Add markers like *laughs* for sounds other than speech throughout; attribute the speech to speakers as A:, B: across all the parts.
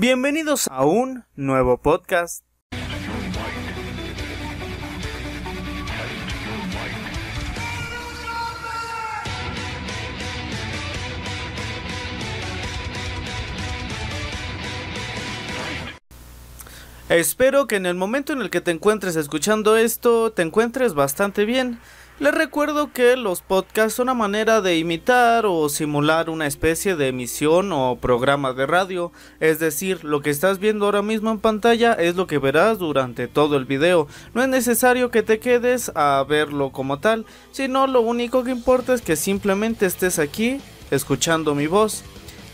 A: Bienvenidos a un nuevo podcast. Espero que en el momento en el que te encuentres escuchando esto te encuentres bastante bien. Les recuerdo que los podcasts son una manera de imitar o simular una especie de emisión o programa de radio, es decir, lo que estás viendo ahora mismo en pantalla es lo que verás durante todo el video. No es necesario que te quedes a verlo como tal, sino lo único que importa es que simplemente estés aquí escuchando mi voz.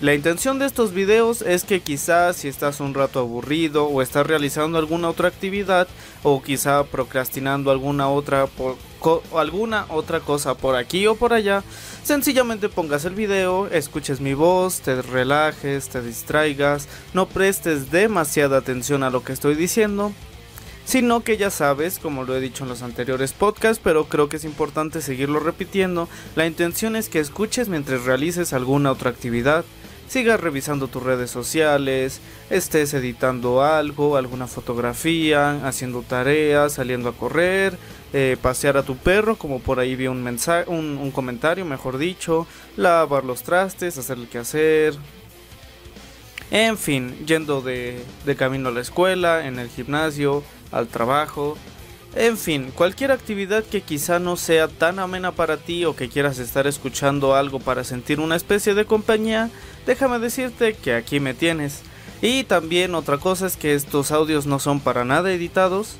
A: La intención de estos videos es que quizás si estás un rato aburrido o estás realizando alguna otra actividad o quizá procrastinando alguna otra alguna otra cosa por aquí o por allá, sencillamente pongas el video, escuches mi voz, te relajes, te distraigas, no prestes demasiada atención a lo que estoy diciendo, sino que ya sabes, como lo he dicho en los anteriores podcasts, pero creo que es importante seguirlo repitiendo, la intención es que escuches mientras realices alguna otra actividad, sigas revisando tus redes sociales, estés editando algo, alguna fotografía, haciendo tareas, saliendo a correr, eh, pasear a tu perro, como por ahí vi un mensaje, un, comentario, mejor dicho, lavar los trastes, hacer el quehacer. En fin, yendo de, de camino a la escuela, en el gimnasio, al trabajo. En fin, cualquier actividad que quizá no sea tan amena para ti o que quieras estar escuchando algo para sentir una especie de compañía, déjame decirte que aquí me tienes. Y también otra cosa es que estos audios no son para nada editados,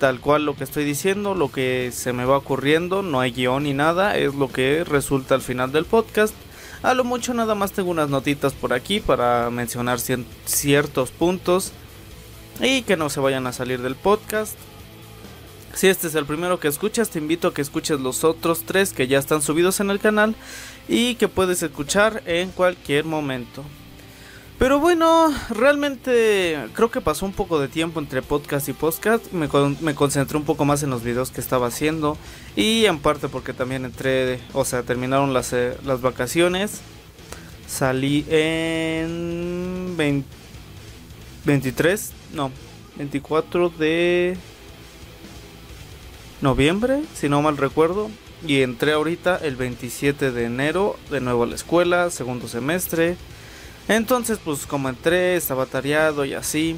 A: tal cual lo que estoy diciendo, lo que se me va ocurriendo, no hay guion ni nada, es lo que resulta al final del podcast. A lo mucho nada más tengo unas notitas por aquí para mencionar ciertos puntos y que no se vayan a salir del podcast. Si este es el primero que escuchas, te invito a que escuches los otros tres que ya están subidos en el canal y que puedes escuchar en cualquier momento. Pero bueno, realmente creo que pasó un poco de tiempo entre podcast y podcast. Me, me, concentré un poco más en los videos que estaba haciendo. Y en parte porque también entré, o sea, terminaron las, eh, las vacaciones. Salí en 23, no, 24 de noviembre, si no mal recuerdo. Y entré ahorita el 27 de enero de nuevo a la escuela, segundo semestre. Entonces, pues como entré, estaba tareado y así.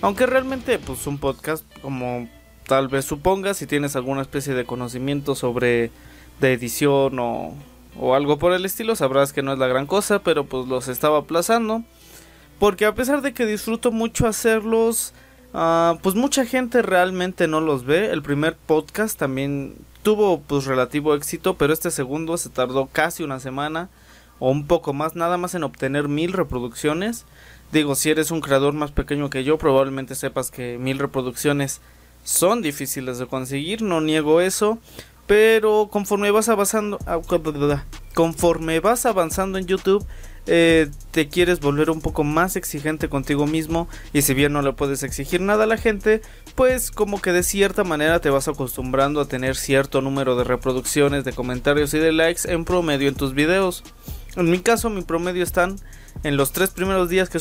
A: Aunque realmente, pues un podcast, como tal vez supongas, si tienes alguna especie de conocimiento sobre de edición o, o algo por el estilo, sabrás que no es la gran cosa, pero pues los estaba aplazando. Porque a pesar de que disfruto mucho hacerlos, uh, pues mucha gente realmente no los ve. El primer podcast también tuvo pues relativo éxito, pero este segundo se tardó casi una semana o un poco más, nada más en obtener mil reproducciones. Digo, si eres un creador más pequeño que yo, probablemente sepas que mil reproducciones son difíciles de conseguir, no niego eso, pero conforme vas avanzando, ah, conforme vas avanzando en YouTube, eh, te quieres volver un poco más exigente contigo mismo y si bien no le puedes exigir nada a la gente, pues como que de cierta manera te vas acostumbrando a tener cierto número de reproducciones, de comentarios y de likes en promedio en tus videos. En mi caso, mi promedio están en los tres primeros días que,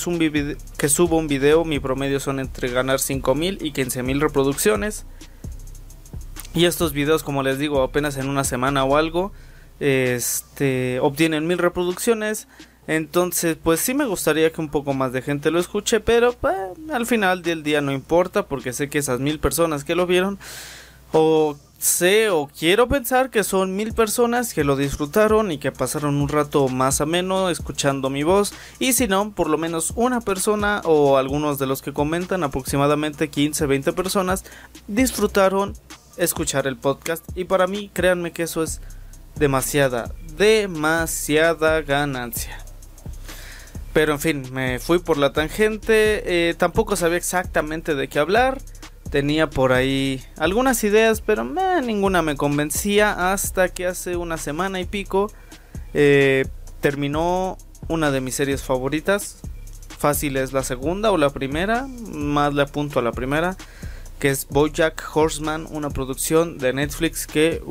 A: que subo un video, mi promedio son entre ganar 5000 y 15000 reproducciones. Y estos videos, como les digo, apenas en una semana o algo, este, obtienen mil reproducciones. Entonces, pues sí me gustaría que un poco más de gente lo escuche, pero pues, al final del día no importa, porque sé que esas mil personas que lo vieron o sé o quiero pensar que son mil personas que lo disfrutaron y que pasaron un rato más ameno escuchando mi voz. Y si no, por lo menos una persona o algunos de los que comentan, aproximadamente 15, 20 personas, disfrutaron escuchar el podcast. Y para mí créanme que eso es demasiada, demasiada ganancia. Pero en fin, me fui por la tangente, eh, tampoco sabía exactamente de qué hablar tenía por ahí algunas ideas, pero ninguna me convencía hasta que hace una semana y pico eh, terminó una de mis series favoritas. Fácil es la segunda o la primera, más le apunto a la primera, que es Bojack Horseman, una producción de Netflix que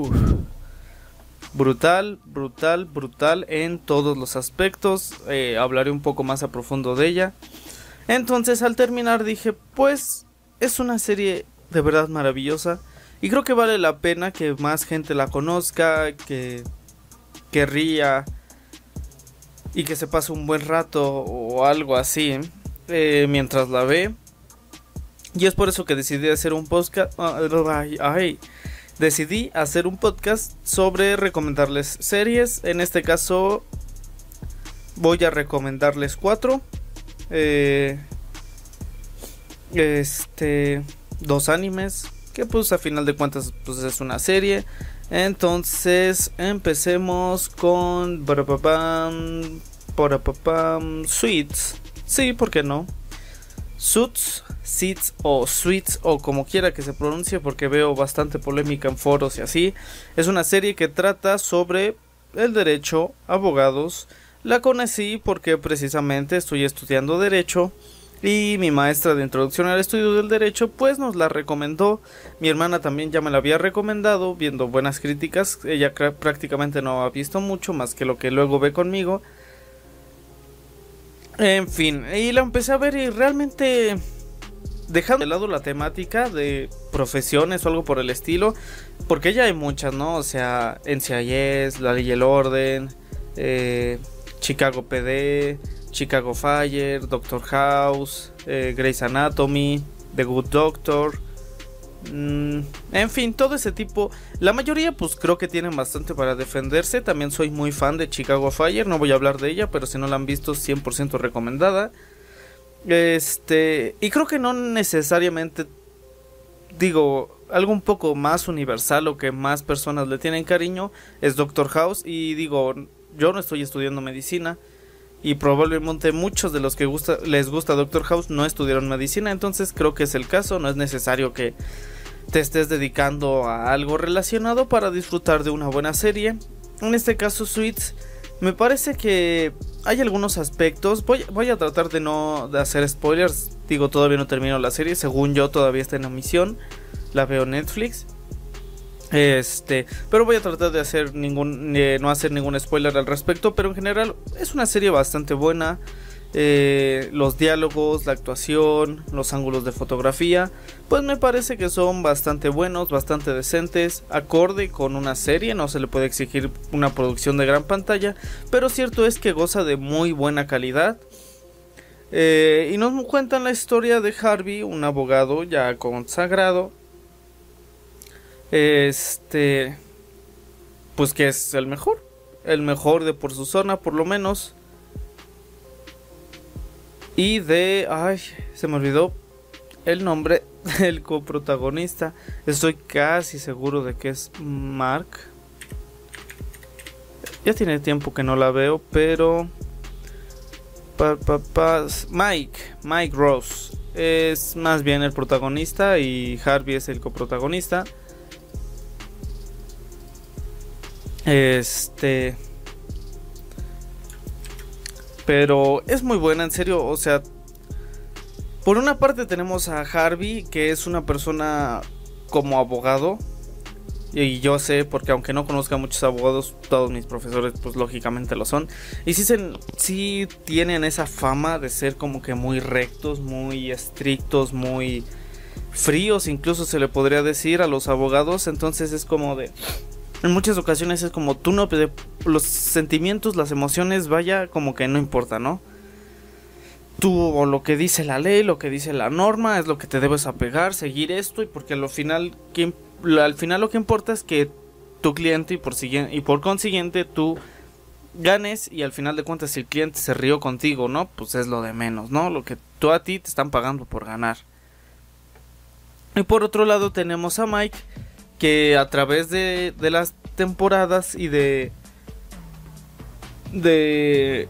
A: brutal, brutal, brutal en todos los aspectos. Eh, hablaré un poco más a profundo de ella. Entonces al terminar dije, pues es una serie de verdad maravillosa y creo que vale la pena que más gente la conozca, que, que ría y que se pase un buen rato o algo así eh, mientras la ve. Y es por eso que decidí hacer un podcast. Ay, decidí hacer un podcast sobre recomendarles series. En este caso, voy a recomendarles cuatro. Eh, este, dos animes. Que pues a final de cuentas pues es una serie. Entonces empecemos con Sweets. Sí, ¿por qué no? Suits, Seeds o Sweets o como quiera que se pronuncie porque veo bastante polémica en foros y así. Es una serie que trata sobre el derecho, abogados. La conocí porque precisamente estoy estudiando derecho y mi maestra de introducción al estudio del derecho pues nos la recomendó. Mi hermana también ya me la había recomendado viendo buenas críticas. Ella prácticamente no ha visto mucho más que lo que luego ve conmigo. En fin, y la empecé a ver y realmente dejando de lado la temática de profesiones o algo por el estilo, porque ya hay muchas, ¿no? O sea, NCIS, La Ley y el Orden, eh, Chicago PD, Chicago Fire, Doctor House, eh, Grey's Anatomy, The Good Doctor, Mm, en fin, todo ese tipo. La mayoría, pues creo que tienen bastante para defenderse. También soy muy fan de Chicago Fire. No voy a hablar de ella, pero si no la han visto, 100% recomendada. Este. Y creo que no necesariamente. Digo, algo un poco más universal o que más personas le tienen cariño es Doctor House. Y digo, yo no estoy estudiando medicina. Y probablemente muchos de los que les gusta Doctor House no estudiaron medicina. Entonces creo que es el caso. No es necesario que te estés dedicando a algo relacionado para disfrutar de una buena serie. En este caso, Suits, me parece que hay algunos aspectos. Voy, voy a tratar de no de hacer spoilers. Digo, todavía no termino la serie. Según yo, todavía está en emisión. La veo Netflix. Este, pero voy a tratar de hacer ningún, eh, no hacer ningún spoiler al respecto. Pero en general es una serie bastante buena. Eh, los diálogos, la actuación, los ángulos de fotografía, pues me parece que son bastante buenos, bastante decentes, acorde con una serie, no se le puede exigir una producción de gran pantalla, pero cierto es que goza de muy buena calidad. Eh, y nos cuentan la historia de Harvey, un abogado ya consagrado. Este, pues que es el mejor, el mejor de por su zona, por lo menos. Y de... Ay, se me olvidó el nombre *laughs* del coprotagonista. Estoy casi seguro de que es Mark. Ya tiene tiempo que no la veo, pero... Mike, Mike Rose es más bien el protagonista y Harvey es el coprotagonista. Este pero es muy buena, en serio, o sea... Por una parte tenemos a Harvey, que es una persona como abogado. Y yo sé, porque aunque no conozca muchos abogados, todos mis profesores pues lógicamente lo son. Y sí, se, sí tienen esa fama de ser como que muy rectos, muy estrictos, muy fríos, incluso se le podría decir a los abogados. Entonces es como de en muchas ocasiones es como tú no los sentimientos, las emociones, vaya como que no importa, ¿no? Tú o lo que dice la ley, lo que dice la norma, es lo que te debes apegar, seguir esto y porque al final al final lo que importa es que tu cliente y por y por consiguiente tú ganes y al final de cuentas si el cliente se rió contigo, ¿no? Pues es lo de menos, ¿no? Lo que tú a ti te están pagando por ganar. Y por otro lado tenemos a Mike que a través de, de las temporadas y de de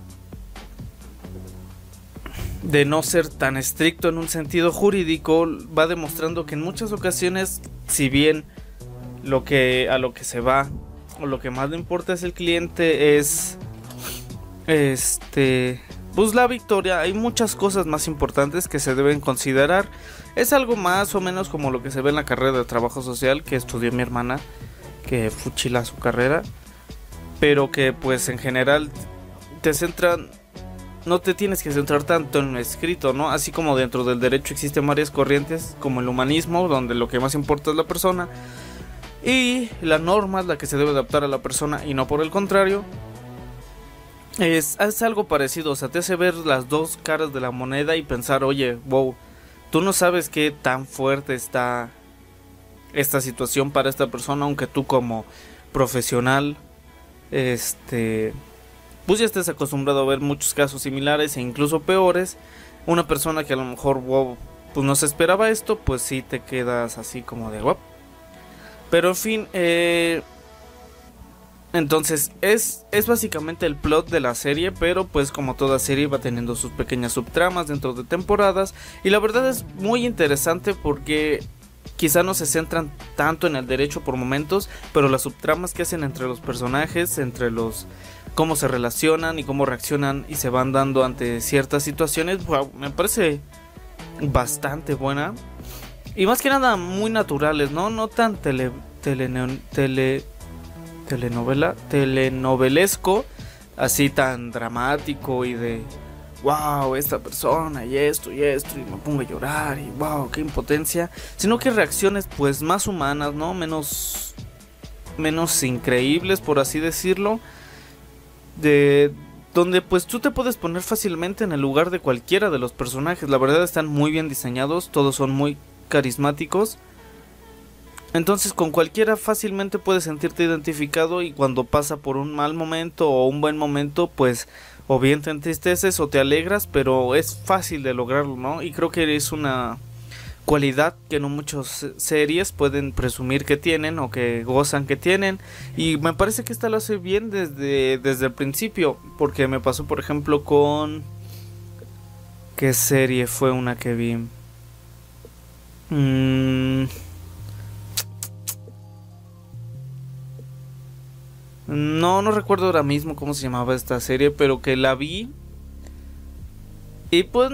A: de no ser tan estricto en un sentido jurídico va demostrando que en muchas ocasiones si bien lo que a lo que se va o lo que más le importa es el cliente es este pues la victoria. Hay muchas cosas más importantes que se deben considerar es algo más o menos como lo que se ve en la carrera de trabajo social que estudió mi hermana, que fuchila su carrera, pero que pues en general te centran no te tienes que centrar tanto en lo escrito, ¿no? Así como dentro del derecho existen varias corrientes, como el humanismo, donde lo que más importa es la persona, y la norma es la que se debe adaptar a la persona y no por el contrario. Es, es algo parecido, o sea, te hace ver las dos caras de la moneda y pensar, oye, wow, tú no sabes qué tan fuerte está esta situación para esta persona, aunque tú como profesional, este, pues ya estés acostumbrado a ver muchos casos similares e incluso peores, una persona que a lo mejor, wow, pues no se esperaba esto, pues sí te quedas así como de, wow. Pero en fin, eh, entonces es, es básicamente el plot de la serie, pero pues como toda serie va teniendo sus pequeñas subtramas dentro de temporadas y la verdad es muy interesante porque quizá no se centran tanto en el derecho por momentos, pero las subtramas que hacen entre los personajes, entre los cómo se relacionan y cómo reaccionan y se van dando ante ciertas situaciones, me parece bastante buena. Y más que nada muy naturales, ¿no? No tan tele, tele, tele telenovela, telenovelesco, así tan dramático y de wow, esta persona y esto y esto y me pongo a llorar y wow, qué impotencia, sino que reacciones pues más humanas, ¿no? Menos menos increíbles, por así decirlo, de donde pues tú te puedes poner fácilmente en el lugar de cualquiera de los personajes. La verdad están muy bien diseñados, todos son muy carismáticos. Entonces con cualquiera fácilmente puedes sentirte identificado y cuando pasa por un mal momento o un buen momento pues o bien te entristeces o te alegras, pero es fácil de lograrlo, ¿no? Y creo que es una cualidad que no muchas series pueden presumir que tienen o que gozan que tienen. Y me parece que esta lo hace bien desde, desde el principio porque me pasó por ejemplo con qué serie fue una que vi mm, No, no recuerdo ahora mismo cómo se llamaba esta serie, pero que la vi. Y pues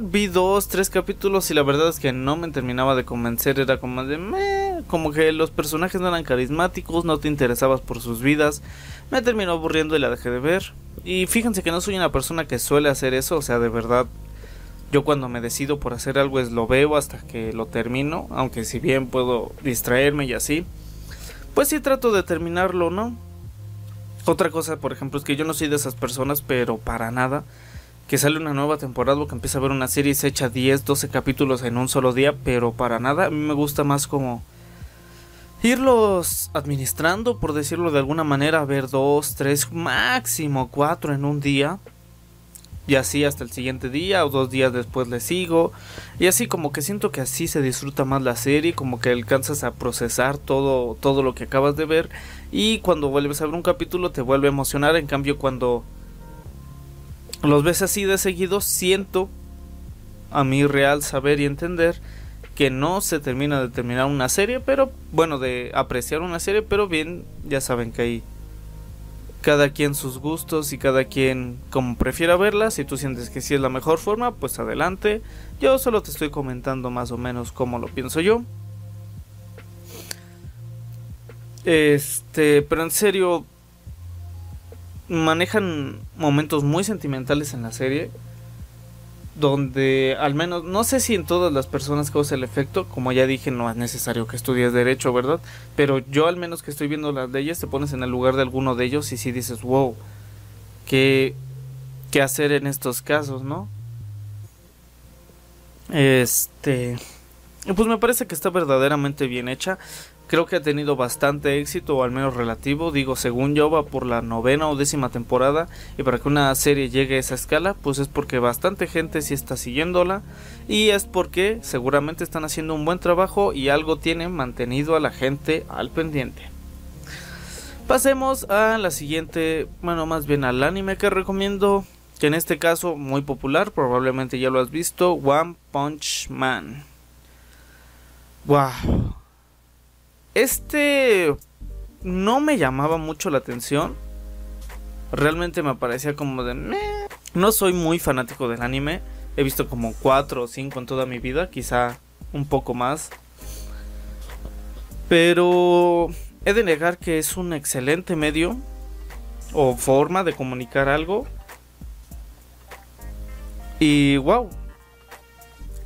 A: vi dos, tres capítulos y la verdad es que no me terminaba de convencer. Era como de meh, como que los personajes no eran carismáticos, no te interesabas por sus vidas. Me terminó aburriendo y la dejé de ver. Y fíjense que no soy una persona que suele hacer eso, o sea, de verdad. Yo cuando me decido por hacer algo es lo veo hasta que lo termino, aunque si bien puedo distraerme y así, pues sí trato de terminarlo, ¿no? Otra cosa, por ejemplo, es que yo no soy de esas personas, pero para nada, que sale una nueva temporada o que empieza a ver una serie y se echa 10, 12 capítulos en un solo día, pero para nada, a mí me gusta más como irlos administrando, por decirlo de alguna manera, ver dos, tres, máximo cuatro en un día y así hasta el siguiente día o dos días después le sigo. Y así como que siento que así se disfruta más la serie como que alcanzas a procesar todo todo lo que acabas de ver. Y cuando vuelves a ver un capítulo te vuelve a emocionar. En cambio cuando los ves así de seguido siento a mi real saber y entender que no se termina de terminar una serie pero bueno de apreciar una serie pero bien ya saben que hay cada quien sus gustos y cada quien como prefiera verla. Si tú sientes que sí es la mejor forma, pues adelante. Yo solo te estoy comentando más o menos cómo lo pienso yo. Este, pero en serio, manejan momentos muy sentimentales en la serie donde al menos, no sé si en todas las personas causa el efecto, como ya dije, no es necesario que estudies derecho, ¿verdad? Pero yo al menos que estoy viendo las leyes, te pones en el lugar de alguno de ellos y si dices, wow, ¿qué, qué hacer en estos casos, no? Este... Pues me parece que está verdaderamente bien hecha. Creo que ha tenido bastante éxito, o al menos relativo. Digo, según yo, va por la novena o décima temporada. Y para que una serie llegue a esa escala, pues es porque bastante gente sí está siguiéndola. Y es porque seguramente están haciendo un buen trabajo y algo tienen mantenido a la gente al pendiente. Pasemos a la siguiente, bueno, más bien al anime que recomiendo. Que en este caso, muy popular, probablemente ya lo has visto: One Punch Man. ¡Wow! Este no me llamaba mucho la atención. Realmente me parecía como de... No soy muy fanático del anime. He visto como 4 o 5 en toda mi vida, quizá un poco más. Pero he de negar que es un excelente medio o forma de comunicar algo. Y wow,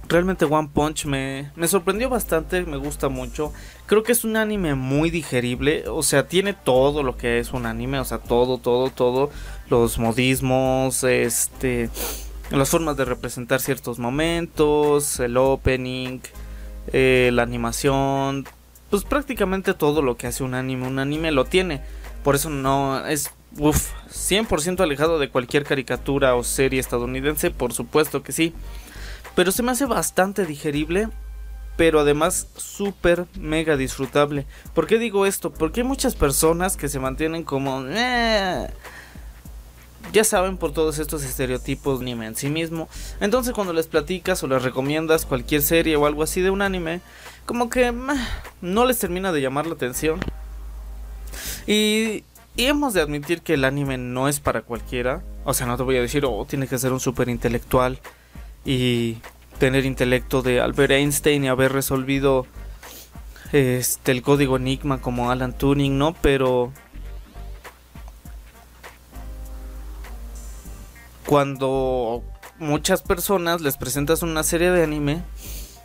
A: realmente One Punch me, me sorprendió bastante, me gusta mucho. Creo que es un anime muy digerible, o sea, tiene todo lo que es un anime, o sea, todo, todo, todo. Los modismos, este, las formas de representar ciertos momentos, el opening, eh, la animación, pues prácticamente todo lo que hace un anime, un anime lo tiene. Por eso no es uf, 100% alejado de cualquier caricatura o serie estadounidense, por supuesto que sí. Pero se me hace bastante digerible, pero además súper mega disfrutable. ¿Por qué digo esto? Porque hay muchas personas que se mantienen como... Eh, ya saben por todos estos estereotipos anime en sí mismo. Entonces cuando les platicas o les recomiendas cualquier serie o algo así de un anime, como que no les termina de llamar la atención. Y, hemos de admitir que el anime no es para cualquiera. O sea, no te voy a decir, oh, tiene que ser un super intelectual y tener intelecto de Albert Einstein y haber resolvido este el código Enigma como Alan Turing, ¿no? Pero cuando muchas personas les presentas una serie de anime,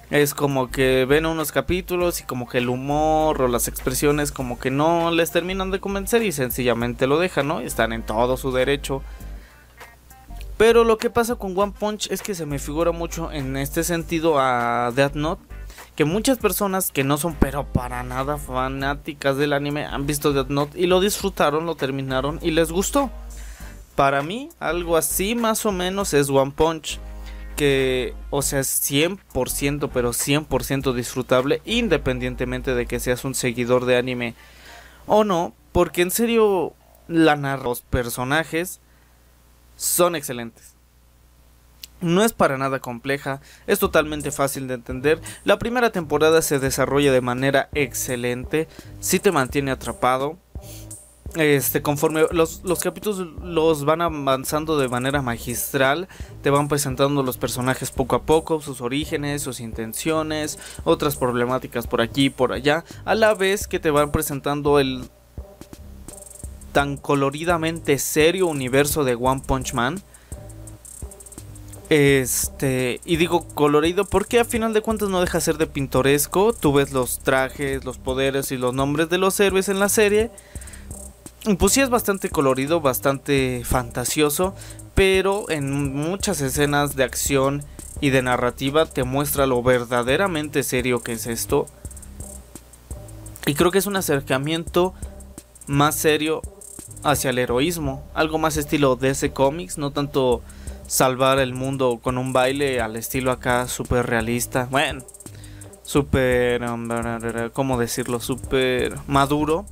A: es como que ven unos capítulos y como que el humor o las expresiones como que no les terminan de convencer y sencillamente lo dejan, ¿no? Están en todo su derecho. Pero lo que pasa con One Punch es que se me figura mucho en este sentido a Death Note. Que muchas personas que no son pero para nada fanáticas del anime han visto Death Note y lo disfrutaron, lo terminaron y les gustó. Para mí, algo así más o menos es One Punch. Que, o sea, es 100%, pero 100% disfrutable, independientemente de que seas un seguidor de anime o no. Porque en serio, la narra, los personajes son excelentes. No es para nada compleja, es totalmente fácil de entender. La primera temporada se desarrolla de manera excelente, si te mantiene atrapado este, conforme los, capítulos los van avanzando de manera magistral, te van presentando los personajes poco a poco, sus orígenes, sus intenciones, otras problemáticas por aquí y por allá, a la vez que te van presentando el tan coloridamente serio universo de One Punch Man. Este, y digo colorido porque a final de cuentas no deja de ser de pintoresco. Tú ves los trajes, los poderes y los nombres de los héroes en la serie pues sí es bastante colorido, bastante fantasioso, pero en muchas escenas de acción y de narrativa te muestra lo verdaderamente serio que es esto. Y creo que es un acercamiento más serio hacia el heroísmo, algo más estilo DC Comics, no tanto salvar el mundo con un baile al estilo acá súper realista, bueno, súper, um, ¿cómo decirlo? Súper maduro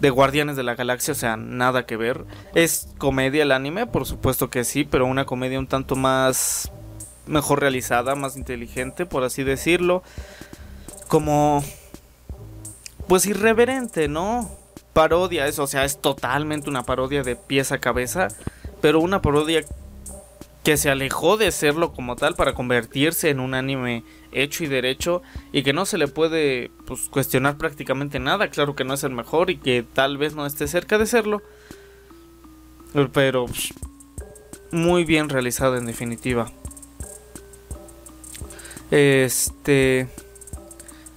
A: de Guardianes de la Galaxia, o sea, nada que ver. ¿Es comedia el anime? Por supuesto que sí, pero una comedia un tanto más mejor realizada, más inteligente, por así decirlo. Como pues irreverente, ¿no? Parodia, eso, o sea, es totalmente una parodia de pieza a cabeza, pero una parodia que se alejó de serlo como tal para convertirse en un anime hecho y derecho y que no se le puede pues, cuestionar prácticamente nada. Claro que no es el mejor y que tal vez no esté cerca de serlo. Pero pues, muy bien realizado en definitiva. Este...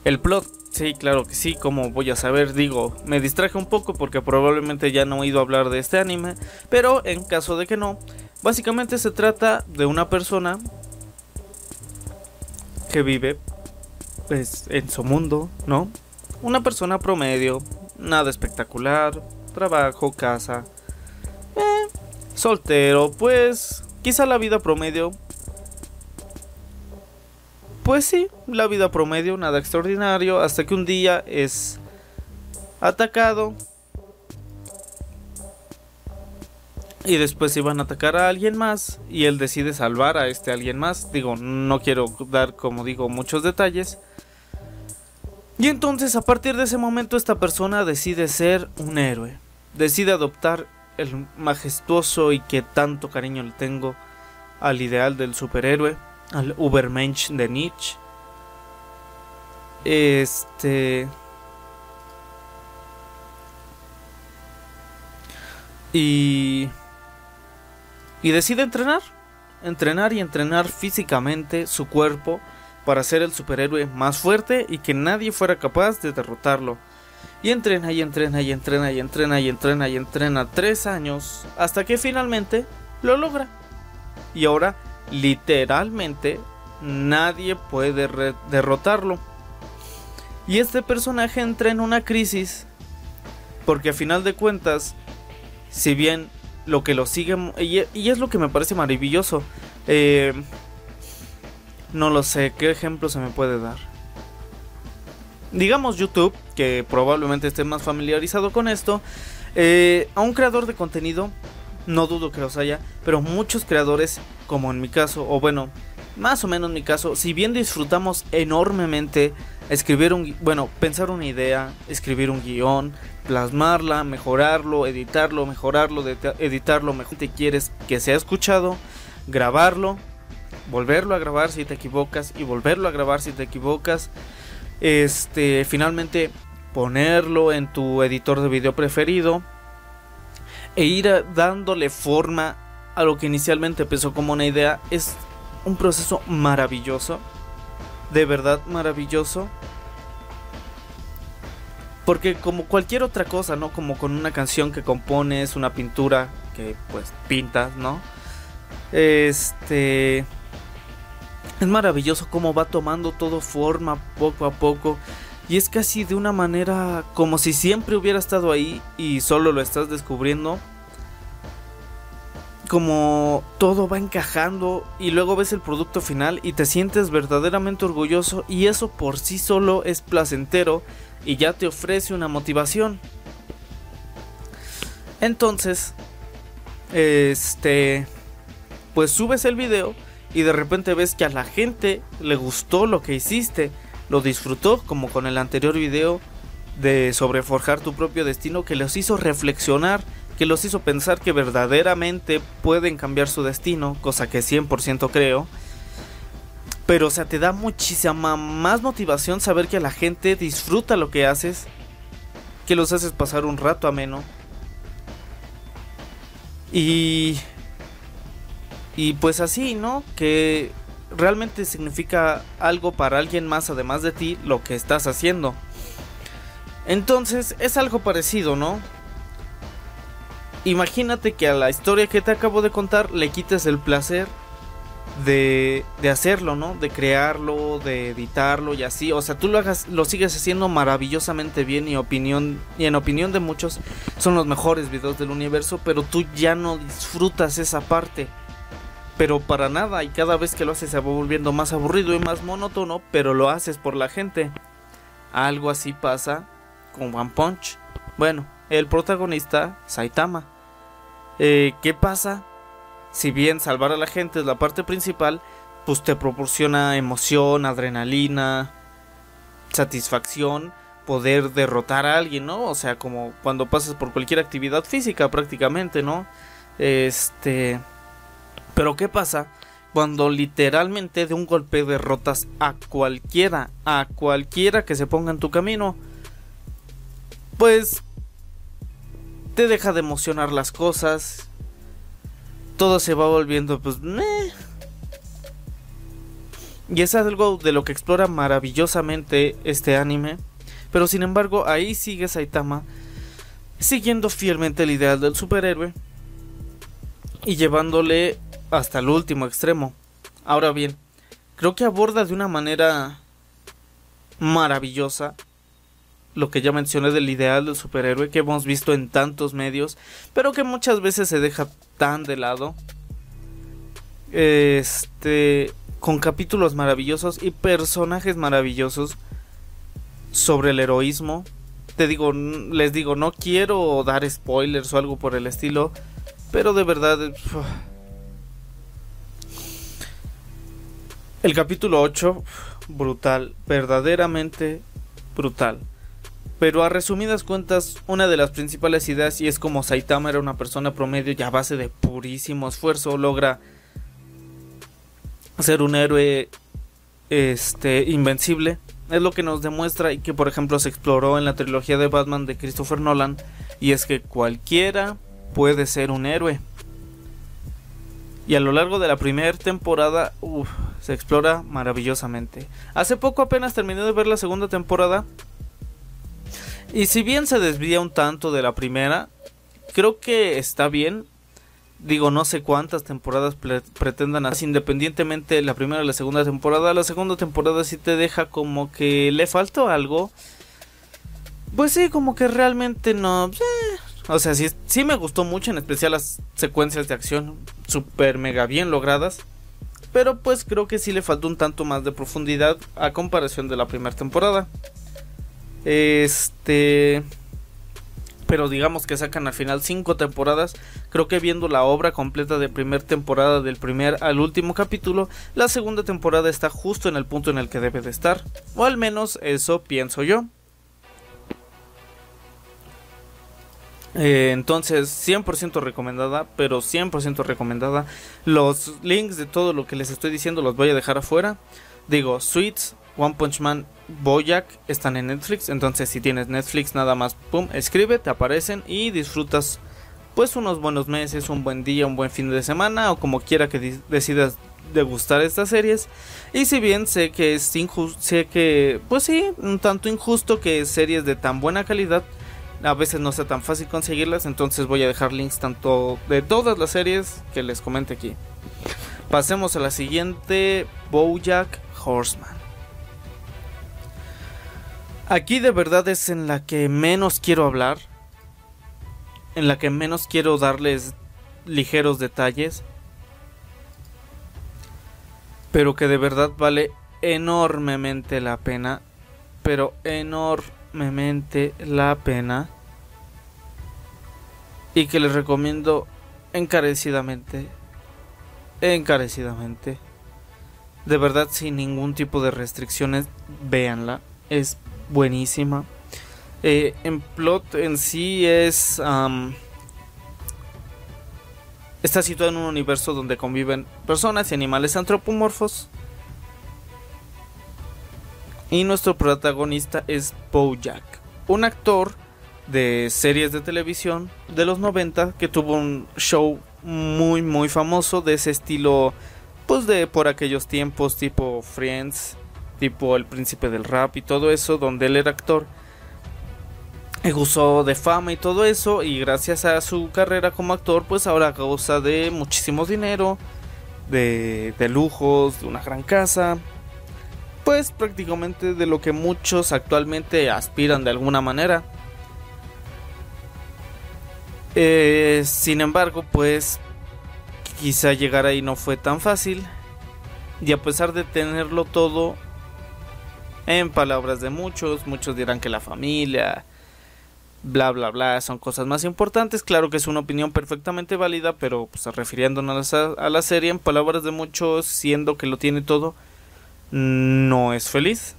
A: El plot, sí, claro que sí, como voy a saber, digo, me distraje un poco porque probablemente ya no he oído hablar de este anime, pero en caso de que no, Básicamente se trata de una persona que vive pues, en su mundo, ¿no? Una persona promedio, nada espectacular, trabajo, casa, eh, soltero, pues quizá la vida promedio. Pues sí, la vida promedio, nada extraordinario, hasta que un día es atacado y después iban a atacar a alguien más y él decide salvar a este alguien más. Digo, no quiero dar, como digo, muchos detalles. Y entonces a partir de ese momento esta persona decide ser un héroe. Decide adoptar el majestuoso y que tanto cariño le tengo al ideal del superhéroe, al Ubermensch de Nietzsche. Este... Y Y decide entrenar, entrenar y entrenar físicamente su cuerpo para ser el superhéroe más fuerte y que nadie fuera capaz de derrotarlo. Y entrena y entrena y entrena y entrena y entrena y entrena tres años hasta que finalmente lo logra. Y ahora literalmente nadie puede derrotarlo. Y este personaje entra en una crisis porque a final de cuentas, si bien lo que lo sigue, y, es lo que me parece maravilloso, eh, no lo sé, ¿qué ejemplo se me puede dar? Digamos YouTube, que probablemente esté más familiarizado con esto, eh, a un creador de contenido, no dudo que los haya, pero muchos creadores, como en mi caso, o bueno, más o menos en mi caso, si bien disfrutamos enormemente escribir un, bueno, pensar una idea, escribir un guion, plasmarla, mejorarlo, editarlo, mejorarlo, editarlo, mejor te quieres que sea escuchado, grabarlo, volverlo a grabar si te equivocas y volverlo a grabar si te equivocas, este, finalmente ponerlo en tu editor de video preferido e ir dándole forma a lo que inicialmente empezó como una idea es un proceso maravilloso, de verdad maravilloso. Porque como cualquier otra cosa, ¿no? Como con una canción que compones, una pintura que pues pintas, ¿no? Este... Es maravilloso cómo va tomando todo forma poco a poco. Y es casi de una manera como si siempre hubiera estado ahí y solo lo estás descubriendo como todo va encajando y luego ves el producto final y te sientes verdaderamente orgulloso y eso por sí solo es placentero y ya te ofrece una motivación. Entonces, este, pues subes el video y de repente ves que a la gente le gustó lo que hiciste, lo disfrutó como con el anterior video de sobre forjar tu propio destino que los hizo reflexionar que los hizo pensar que verdaderamente pueden cambiar su destino, cosa que 100% creo. Pero, o sea, te da muchísima más motivación saber que la gente disfruta lo que haces, que los haces pasar un rato ameno. Y. Y pues así, ¿no? Que realmente significa algo para alguien más además de ti lo que estás haciendo. Entonces es algo parecido, ¿no? imagínate que a la historia que te acabo de contar le quites el placer de, de, hacerlo, ¿no? De crearlo, de editarlo y así. O sea, tú lo hagas, lo sigues haciendo maravillosamente bien y opinión y en opinión de muchos son los mejores videos del universo, pero tú ya no disfrutas esa parte. Pero para nada y cada vez que lo haces se va volviendo más aburrido y más monótono, pero lo haces por la gente. Algo así pasa con One Punch. Bueno, el protagonista, Saitama. Eh, ¿Qué pasa? Si bien salvar a la gente es la parte principal, pues te proporciona emoción, adrenalina, satisfacción, poder derrotar a alguien, ¿no? O sea, como cuando pasas por cualquier actividad física prácticamente, ¿no? Este... Pero ¿qué pasa? Cuando literalmente de un golpe derrotas a cualquiera, a cualquiera que se ponga en tu camino, pues te deja de emocionar las cosas. Todo se va volviendo pues... Y es algo de lo que explora maravillosamente este anime. Pero sin embargo, ahí sigue Saitama siguiendo fielmente el ideal del superhéroe y llevándole hasta el último extremo. Ahora bien, creo que aborda de una manera maravillosa lo que ya mencioné del ideal del superhéroe que hemos visto en tantos medios, pero que muchas veces se deja tan de lado. Este, con capítulos maravillosos y personajes maravillosos sobre el heroísmo. Te digo, les digo, no quiero dar spoilers o algo por el estilo, pero de verdad El capítulo 8, brutal, verdaderamente brutal. Pero a resumidas cuentas, una de las principales ideas, y es como Saitama era una persona promedio y a base de purísimo esfuerzo logra ser un héroe este invencible, es lo que nos demuestra y que por ejemplo se exploró en la trilogía de Batman de Christopher Nolan, y es que cualquiera puede ser un héroe. Y a lo largo de la primera temporada, se explora maravillosamente. Hace poco apenas terminé de ver la segunda temporada. Y si bien se desvía un tanto de la primera, creo que está bien. Digo, no sé cuántas temporadas pretendan hacer. Independientemente la primera y la segunda temporada, la segunda temporada sí te deja como que le faltó algo. Pues sí, como que realmente no. Eh, o sea, sí, sí me gustó mucho, en especial las secuencias de acción super mega bien logradas. Pero pues creo que sí le faltó un tanto más de profundidad a comparación de la primera temporada. Este... Pero digamos que sacan al final cinco temporadas. Creo que viendo la obra completa de primera temporada del primer al último capítulo, la segunda temporada está justo en el punto en el que debe de estar. O al menos eso pienso yo. Eh, entonces, 100% recomendada, pero 100% recomendada. Los links de todo lo que les estoy diciendo los voy a dejar afuera. Digo, Sweets, One Punch Man, Boyack están en Netflix. Entonces, si tienes Netflix, nada más, pum, escribe, te aparecen y disfrutas pues unos buenos meses, un buen día, un buen fin de semana o como quiera que decidas degustar estas series. Y si bien sé que es injusto, sé que, pues sí, un tanto injusto que series de tan buena calidad a veces no sea tan fácil conseguirlas, entonces voy a dejar links tanto de todas las series que les comente aquí. Pasemos a la siguiente, Bojack Horseman. Aquí de verdad es en la que menos quiero hablar, en la que menos quiero darles ligeros detalles, pero que de verdad vale enormemente la pena, pero enormemente enormemente la pena y que les recomiendo encarecidamente, encarecidamente, de verdad sin ningún tipo de restricciones, véanla, es buenísima. Eh, en plot en sí es... está situado en un universo donde conviven personas y animales antropomorfos y nuestro protagonista es Bojack, un actor de series de televisión de los 90 que tuvo un show muy muy famoso de ese estilo pues de por aquellos tiempos tipo Friends, tipo El Príncipe del Rap y todo eso donde él era actor. Y gozó de fama y todo eso y gracias a su carrera como actor pues ahora goza de muchísimo dinero, de, de lujos, de una gran casa pues prácticamente de lo que muchos actualmente aspiran de alguna manera. Eh, sin embargo, pues quizá llegar ahí no fue tan fácil. Y a pesar de tenerlo todo, en palabras de muchos, muchos dirán que la familia, bla bla bla, son cosas más importantes. Claro que es una opinión perfectamente válida, pero pues refiriéndonos a, a la serie, en palabras de muchos, siendo que lo tiene todo, no es feliz.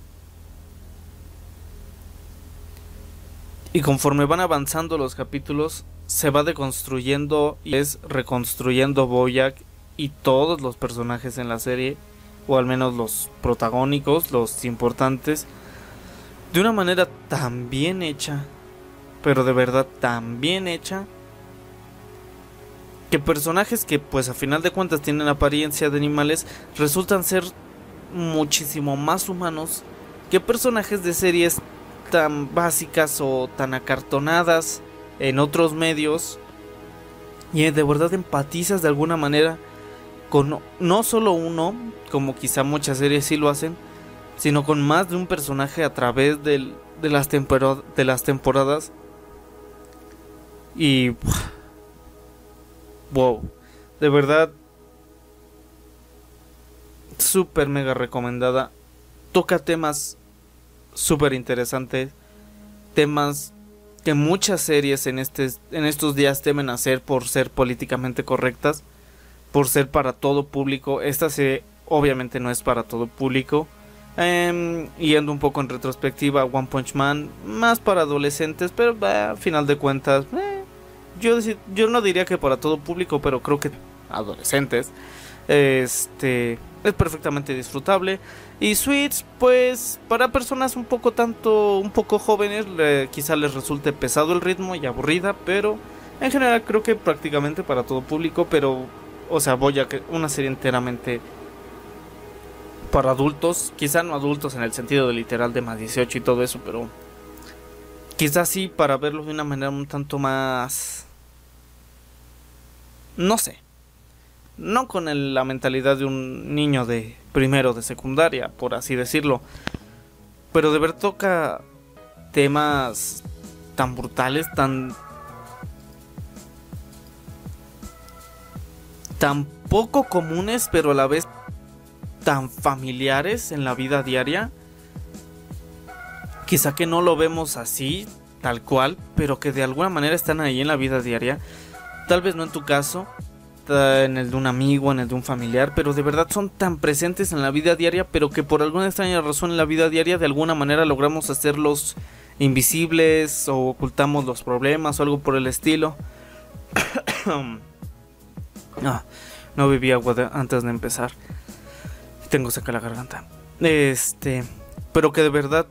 A: Y conforme van avanzando los capítulos, se va deconstruyendo y es reconstruyendo Boyack y todos los personajes en la serie, o al menos los protagónicos, los importantes, de una manera tan bien hecha, pero de verdad tan bien hecha, que personajes que pues a final de cuentas tienen apariencia de animales resultan ser muchísimo más humanos que personajes de series tan básicas o tan acartonadas en otros medios. Y de verdad empatizas de alguna manera con no solo uno, como quizá muchas series sí lo hacen, sino con más de un personaje a través de las temporadas. Y... Wow. De verdad, súper mega recomendada. Toca temas súper interesantes. Temas que muchas series en, este, en estos días temen hacer por ser políticamente correctas. Por ser para todo público. Esta serie obviamente no es para todo público. Eh, yendo un poco en retrospectiva, One Punch Man, más para adolescentes, pero a final de cuentas, eh, yo, yo no diría que para todo público, pero creo que adolescentes. Este es perfectamente disfrutable. Y Sweets, pues para personas un poco tanto, un poco jóvenes, quizá les resulte pesado el ritmo y aburrida, pero en general creo que prácticamente para todo público, pero o sea, voy a una serie enteramente para adultos, quizá no adultos en el sentido de literal de más 18 y todo eso, pero quizás sí para verlo de una manera un tanto más no sé. No con la mentalidad de un niño de primero de secundaria, por así decirlo. Pero de ver toca temas tan brutales, tan tan poco comunes, pero a la vez tan familiares en la vida diaria. Quizá que no lo vemos así, tal cual, pero que de alguna manera están ahí en la vida diaria. Tal vez no en tu caso, en el de un amigo, en el de un familiar, pero de verdad son tan presentes en la vida diaria, pero que por alguna extraña razón en la vida diaria de alguna manera logramos hacerlos invisibles o ocultamos los problemas o algo por el estilo. no, *coughs* no bebí agua antes de empezar. Tengo seca la garganta. Este, pero que de verdad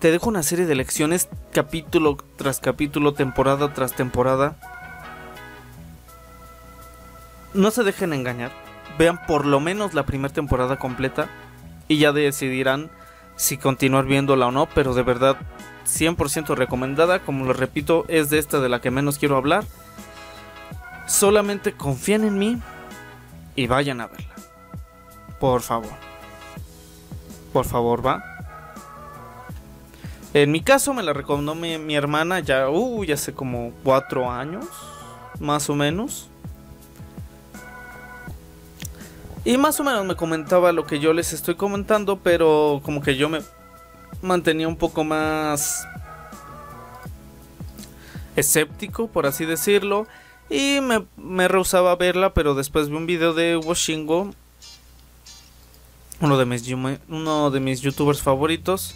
A: te dejo una serie de lecciones capítulo tras capítulo, temporada tras temporada. No se dejen engañar. Vean por lo menos la primera temporada completa y ya decidirán si continuar viéndola o no, pero de verdad 100% recomendada, como lo repito, es de esta de la que menos quiero hablar. Solamente confíen en mí y vayan a verla. Por favor. Por favor, va. En mi caso me la recomendó mi, hermana ya, uh, ya hace como cuatro años, más o menos. Y más o menos me comentaba lo que yo les estoy comentando, pero como que yo me mantenía un poco más escéptico, por así decirlo. Y me, rehusaba a verla, pero después vi un video de Washingo, uno de mis, uno de mis youtubers favoritos.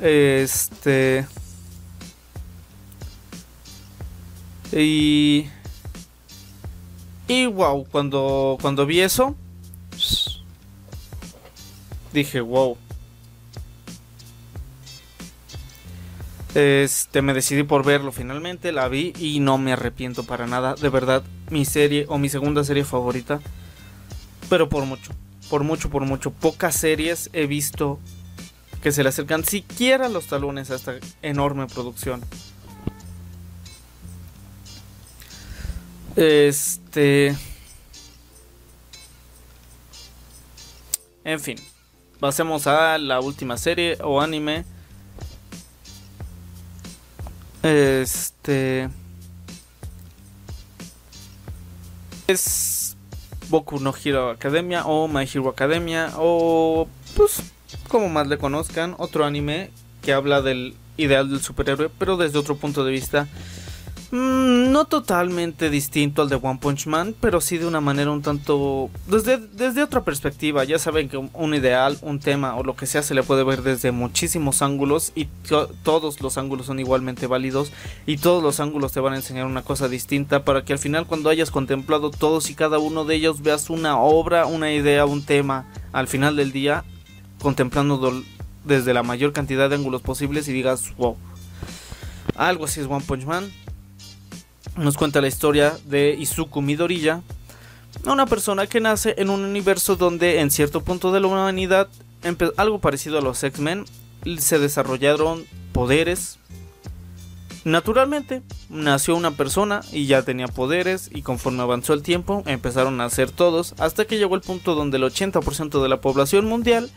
A: Este. Y. Y wow, cuando, cuando vi eso, dije wow. Este, me decidí por verlo finalmente, la vi y no me arrepiento para nada. De verdad, mi serie o mi segunda serie favorita. Pero por mucho, por mucho, por mucho. Pocas series he visto que se le acercan siquiera los talones a esta enorme producción. Este. En fin. Pasemos a la última serie o anime. Este. Es Boku no Hero Academia o My Hero Academia o pues como más le conozcan, otro anime que habla del ideal del superhéroe, pero desde otro punto de vista Mm, no totalmente distinto al de One Punch Man, pero sí de una manera un tanto... Desde, desde otra perspectiva, ya saben que un ideal, un tema o lo que sea se le puede ver desde muchísimos ángulos y todos los ángulos son igualmente válidos y todos los ángulos te van a enseñar una cosa distinta para que al final cuando hayas contemplado todos y cada uno de ellos veas una obra, una idea, un tema al final del día contemplando desde la mayor cantidad de ángulos posibles y digas wow. Algo así es One Punch Man nos cuenta la historia de Izuku Midoriya, una persona que nace en un universo donde en cierto punto de la humanidad, algo parecido a los X-Men, se desarrollaron poderes. Naturalmente, nació una persona y ya tenía poderes y conforme avanzó el tiempo empezaron a hacer todos hasta que llegó el punto donde el 80% de la población mundial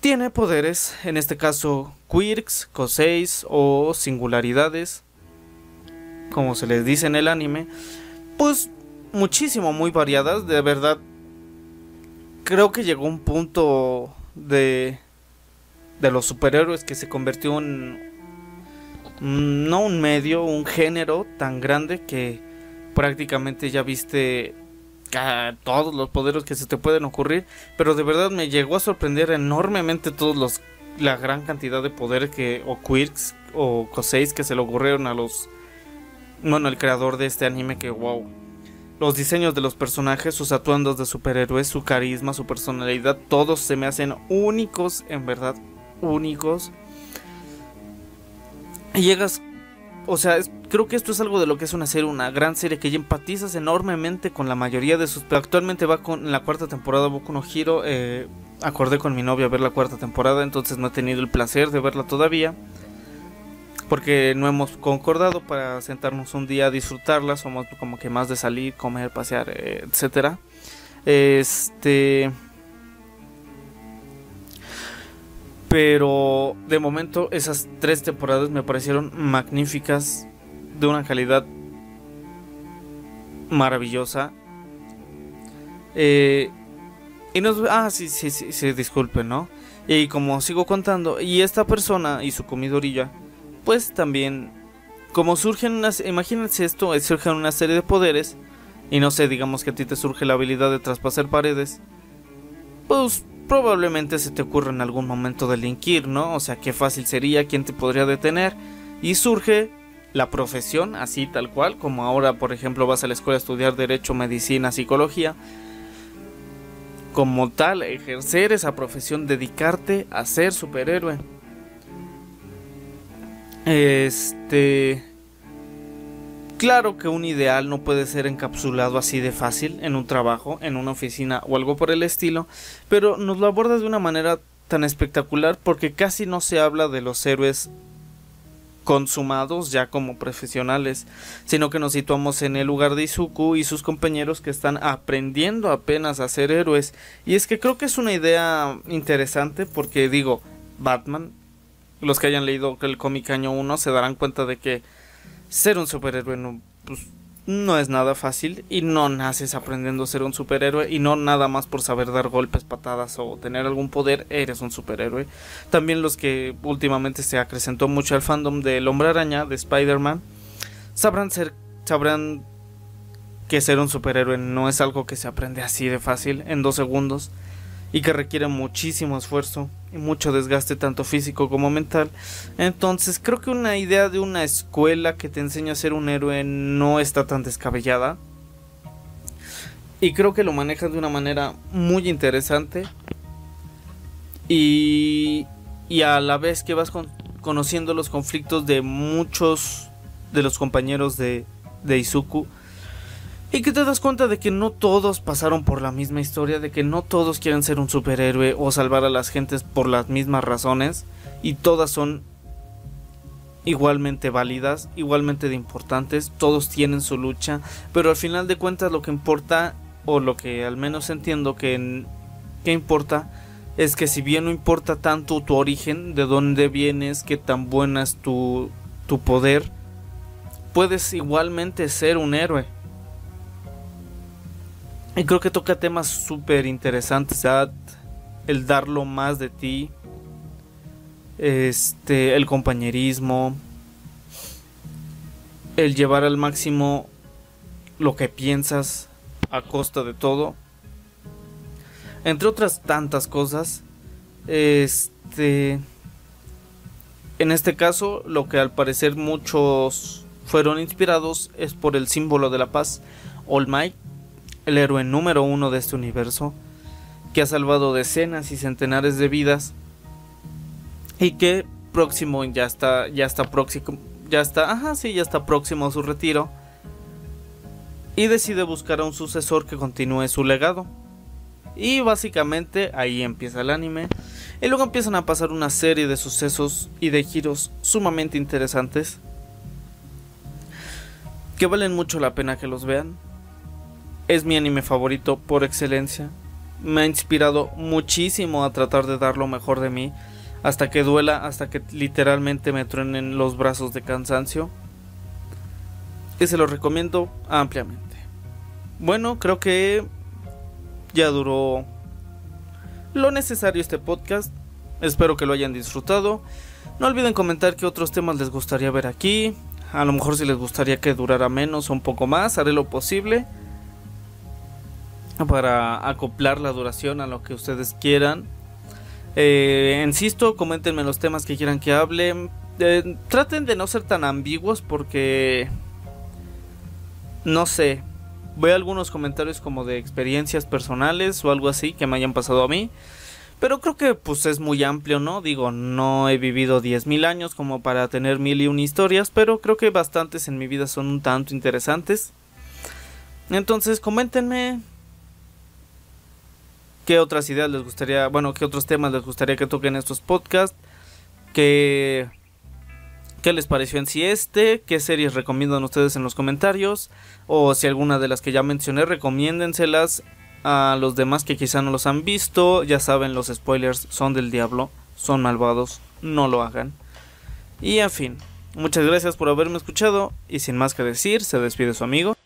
A: tiene poderes, en este caso quirks, coseis o singularidades como se les dice en el anime, pues muchísimo, muy variadas, de verdad. Creo que llegó un punto de de los superhéroes que se convirtió en no un medio, un género tan grande que prácticamente ya viste todos los poderes que se te pueden ocurrir, pero de verdad me llegó a sorprender enormemente todos los la gran cantidad de poder que o quirks o coseis que se le ocurrieron a los bueno, el creador de este anime que wow. Los diseños de los personajes, sus atuendos de superhéroes, su carisma, su personalidad, todos se me hacen únicos, en verdad, únicos. Y llegas o sea, creo que esto es algo de lo que es una serie, una gran serie que ya empatizas enormemente con la mayoría de sus. Actualmente va con la cuarta temporada Boku no Hiro. Eh, acordé con mi novia ver la cuarta temporada, entonces no he tenido el placer de verla todavía. Porque no hemos concordado para sentarnos un día a disfrutarla. Somos como que más de salir, comer, pasear, eh, etcétera. Este. Pero de momento esas tres temporadas me parecieron magníficas, de una calidad maravillosa. Eh, y nos... Ah, sí, sí, sí, sí, disculpen, ¿no? Y como sigo contando, y esta persona y su comidorilla, pues también, como surgen unas... Imagínense esto, surgen una serie de poderes, y no sé, digamos que a ti te surge la habilidad de traspasar paredes, pues probablemente se te ocurre en algún momento delinquir, ¿no? O sea, qué fácil sería, quién te podría detener. Y surge la profesión, así tal cual, como ahora, por ejemplo, vas a la escuela a estudiar derecho, medicina, psicología. Como tal, ejercer esa profesión, dedicarte a ser superhéroe. Este Claro que un ideal no puede ser encapsulado así de fácil en un trabajo, en una oficina o algo por el estilo, pero nos lo aborda de una manera tan espectacular porque casi no se habla de los héroes consumados ya como profesionales, sino que nos situamos en el lugar de Izuku y sus compañeros que están aprendiendo apenas a ser héroes. Y es que creo que es una idea interesante porque digo, Batman, los que hayan leído el cómic año 1 se darán cuenta de que ser un superhéroe no, pues, no es nada fácil y no naces aprendiendo a ser un superhéroe y no nada más por saber dar golpes, patadas o tener algún poder eres un superhéroe. También los que últimamente se acrecentó mucho al fandom del Hombre Araña, de Spider-Man, sabrán ser sabrán que ser un superhéroe no es algo que se aprende así de fácil en dos segundos y que requiere muchísimo esfuerzo mucho desgaste tanto físico como mental. Entonces creo que una idea de una escuela que te enseña a ser un héroe no está tan descabellada. Y creo que lo manejan de una manera muy interesante. Y, y a la vez que vas conociendo los conflictos de muchos de los compañeros de, de Izuku y que te das cuenta de que no todos pasaron por la misma historia, de que no todos quieren ser un superhéroe o salvar a las gentes por las mismas razones, y todas son igualmente válidas, igualmente de importantes, todos tienen su lucha, pero al final de cuentas lo que importa, o lo que al menos entiendo que, que importa, es que si bien no importa tanto tu origen, de dónde vienes, qué tan buena es tu, tu poder, puedes igualmente ser un héroe. Y creo que toca temas súper interesantes, el darlo más de ti, este, el compañerismo, el llevar al máximo lo que piensas a costa de todo, entre otras tantas cosas. Este, en este caso, lo que al parecer muchos fueron inspirados es por el símbolo de la paz, All Might el héroe número uno de este universo, que ha salvado decenas y centenares de vidas y que próximo ya está ya está próximo ya está ajá sí ya está próximo a su retiro y decide buscar a un sucesor que continúe su legado. Y básicamente ahí empieza el anime y luego empiezan a pasar una serie de sucesos y de giros sumamente interesantes que valen mucho la pena que los vean es mi anime favorito por excelencia. Me ha inspirado muchísimo a tratar de dar lo mejor de mí, hasta que duela, hasta que literalmente me truenen los brazos de cansancio. Y se lo recomiendo ampliamente. Bueno, creo que ya duró lo necesario este podcast. Espero que lo hayan disfrutado. No olviden comentar qué otros temas les gustaría ver aquí. A lo mejor si les gustaría que durara menos o un poco más, haré lo posible para acoplar la duración a lo que ustedes quieran. Eh, insisto, coméntenme los temas que quieran que hable. Eh, traten de no ser tan ambiguos porque... No sé. A algunos comentarios como de experiencias personales o algo así que me hayan pasado a mí. Pero creo que pues es muy amplio, ¿no? Digo, no he vivido 10.000 años como para tener mil y una historias, pero creo que bastantes en mi vida son un tanto interesantes. Entonces, coméntenme qué otras ideas les gustaría, bueno, qué otros temas les gustaría que toquen estos podcasts, qué, qué les pareció en sí este, qué series recomiendan ustedes en los comentarios, o si alguna de las que ya mencioné, recomiéndenselas a los demás que quizá no los han visto. Ya saben, los spoilers son del diablo, son malvados, no lo hagan. Y en fin, muchas gracias por haberme escuchado y sin más que decir, se despide su amigo.